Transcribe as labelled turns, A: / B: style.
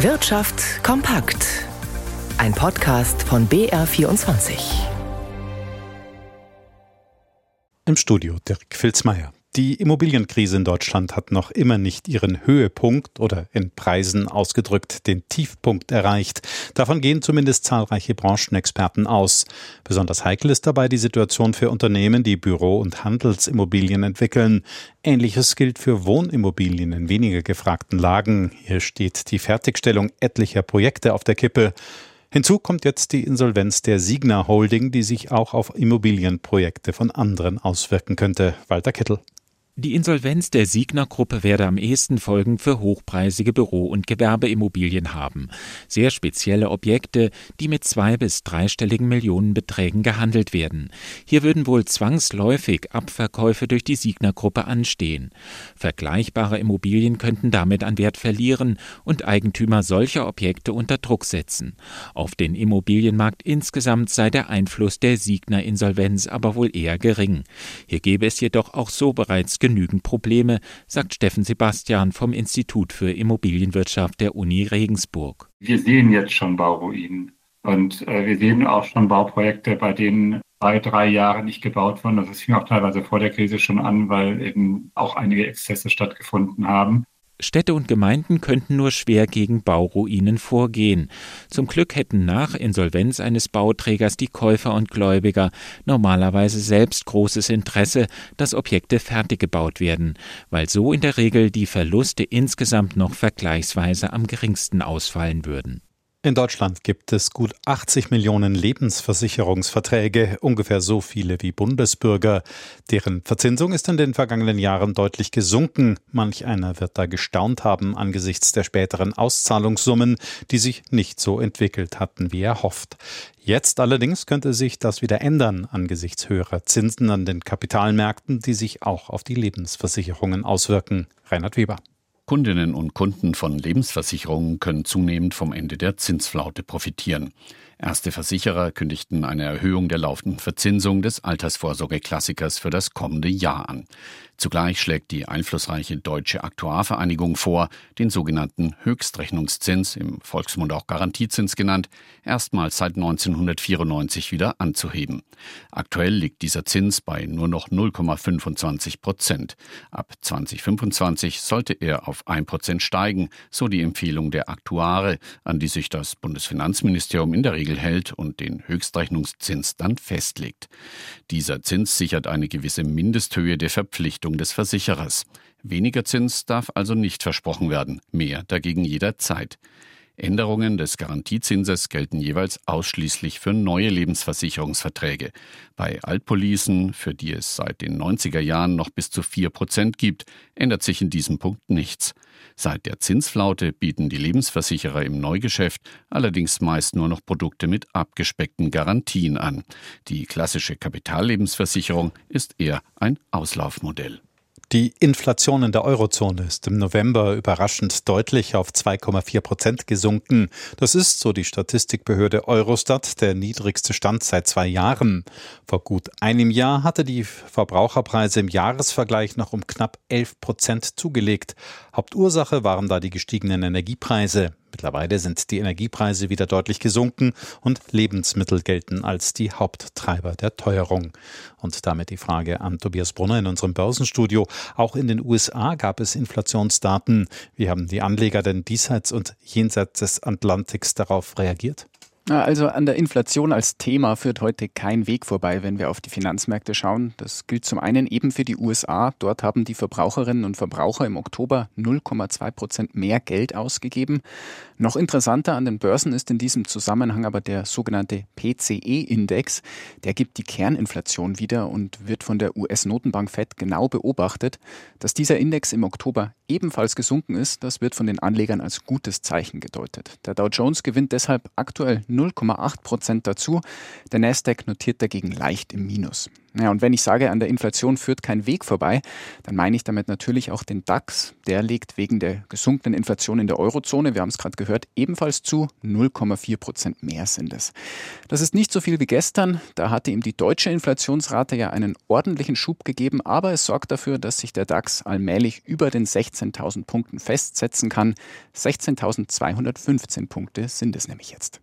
A: Wirtschaft kompakt. Ein Podcast von BR24.
B: Im Studio Dirk Filzmeier. Die Immobilienkrise in Deutschland hat noch immer nicht ihren Höhepunkt oder in Preisen ausgedrückt den Tiefpunkt erreicht. Davon gehen zumindest zahlreiche Branchenexperten aus. Besonders heikel ist dabei die Situation für Unternehmen, die Büro- und Handelsimmobilien entwickeln. Ähnliches gilt für Wohnimmobilien in weniger gefragten Lagen. Hier steht die Fertigstellung etlicher Projekte auf der Kippe. Hinzu kommt jetzt die Insolvenz der Signa Holding, die sich auch auf Immobilienprojekte von anderen auswirken könnte. Walter Kittel.
C: Die Insolvenz der Signa-Gruppe werde am ehesten Folgen für hochpreisige Büro- und Gewerbeimmobilien haben. Sehr spezielle Objekte, die mit zwei- bis dreistelligen Millionenbeträgen gehandelt werden. Hier würden wohl zwangsläufig Abverkäufe durch die Signa-Gruppe anstehen. Vergleichbare Immobilien könnten damit an Wert verlieren und Eigentümer solcher Objekte unter Druck setzen. Auf den Immobilienmarkt insgesamt sei der Einfluss der Signa-Insolvenz aber wohl eher gering. Hier gäbe es jedoch auch so bereits genügend Probleme, sagt Steffen Sebastian vom Institut für Immobilienwirtschaft der Uni Regensburg.
D: Wir sehen jetzt schon Bauruinen und äh, wir sehen auch schon Bauprojekte, bei denen zwei, drei Jahre nicht gebaut wurden. Das fing auch teilweise vor der Krise schon an, weil eben auch einige Exzesse stattgefunden haben.
C: Städte und Gemeinden könnten nur schwer gegen Bauruinen vorgehen. Zum Glück hätten nach Insolvenz eines Bauträgers die Käufer und Gläubiger normalerweise selbst großes Interesse, dass Objekte fertig gebaut werden, weil so in der Regel die Verluste insgesamt noch vergleichsweise am geringsten ausfallen würden.
B: In Deutschland gibt es gut 80 Millionen Lebensversicherungsverträge, ungefähr so viele wie Bundesbürger. Deren Verzinsung ist in den vergangenen Jahren deutlich gesunken. Manch einer wird da gestaunt haben angesichts der späteren Auszahlungssummen, die sich nicht so entwickelt hatten, wie er hofft. Jetzt allerdings könnte sich das wieder ändern angesichts höherer Zinsen an den Kapitalmärkten, die sich auch auf die Lebensversicherungen auswirken. Reinhard Weber.
E: Kundinnen und Kunden von Lebensversicherungen können zunehmend vom Ende der Zinsflaute profitieren. Erste Versicherer kündigten eine Erhöhung der laufenden Verzinsung des Altersvorsorgeklassikers für das kommende Jahr an. Zugleich schlägt die einflussreiche Deutsche Aktuarvereinigung vor, den sogenannten Höchstrechnungszins, im Volksmund auch Garantiezins genannt, erstmals seit 1994 wieder anzuheben. Aktuell liegt dieser Zins bei nur noch 0,25 Prozent. Ab 2025 sollte er auf 1 Prozent steigen, so die Empfehlung der Aktuare, an die sich das Bundesfinanzministerium in der Regel hält und den Höchstrechnungszins dann festlegt. Dieser Zins sichert eine gewisse Mindesthöhe der Verpflichtung des Versicherers. Weniger Zins darf also nicht versprochen werden, mehr dagegen jederzeit. Änderungen des Garantiezinses gelten jeweils ausschließlich für neue Lebensversicherungsverträge. Bei Altpolicen, für die es seit den 90er Jahren noch bis zu 4 Prozent gibt, ändert sich in diesem Punkt nichts. Seit der Zinsflaute bieten die Lebensversicherer im Neugeschäft allerdings meist nur noch Produkte mit abgespeckten Garantien an. Die klassische Kapitallebensversicherung ist eher ein Auslaufmodell.
B: Die Inflation in der Eurozone ist im November überraschend deutlich auf 2,4 Prozent gesunken. Das ist, so die Statistikbehörde Eurostat, der niedrigste Stand seit zwei Jahren. Vor gut einem Jahr hatte die Verbraucherpreise im Jahresvergleich noch um knapp 11 Prozent zugelegt. Hauptursache waren da die gestiegenen Energiepreise. Mittlerweile sind die Energiepreise wieder deutlich gesunken und Lebensmittel gelten als die Haupttreiber der Teuerung. Und damit die Frage an Tobias Brunner in unserem Börsenstudio. Auch in den USA gab es Inflationsdaten. Wie haben die Anleger denn diesseits und jenseits des Atlantiks darauf reagiert?
F: Also an der Inflation als Thema führt heute kein Weg vorbei, wenn wir auf die Finanzmärkte schauen. Das gilt zum einen eben für die USA. Dort haben die Verbraucherinnen und Verbraucher im Oktober 0,2 Prozent mehr Geld ausgegeben. Noch interessanter an den Börsen ist in diesem Zusammenhang aber der sogenannte PCE-Index. Der gibt die Kerninflation wieder und wird von der US-Notenbank Fed genau beobachtet. Dass dieser Index im Oktober ebenfalls gesunken ist, das wird von den Anlegern als gutes Zeichen gedeutet. Der Dow Jones gewinnt deshalb aktuell 0,8 Prozent dazu. Der Nasdaq notiert dagegen leicht im Minus. Ja, und wenn ich sage, an der Inflation führt kein Weg vorbei, dann meine ich damit natürlich auch den DAX. Der legt wegen der gesunkenen Inflation in der Eurozone, wir haben es gerade gehört, ebenfalls zu. 0,4 Prozent mehr sind es. Das ist nicht so viel wie gestern. Da hatte ihm die deutsche Inflationsrate ja einen ordentlichen Schub gegeben, aber es sorgt dafür, dass sich der DAX allmählich über den 16.000 Punkten festsetzen kann. 16.215 Punkte sind es nämlich jetzt.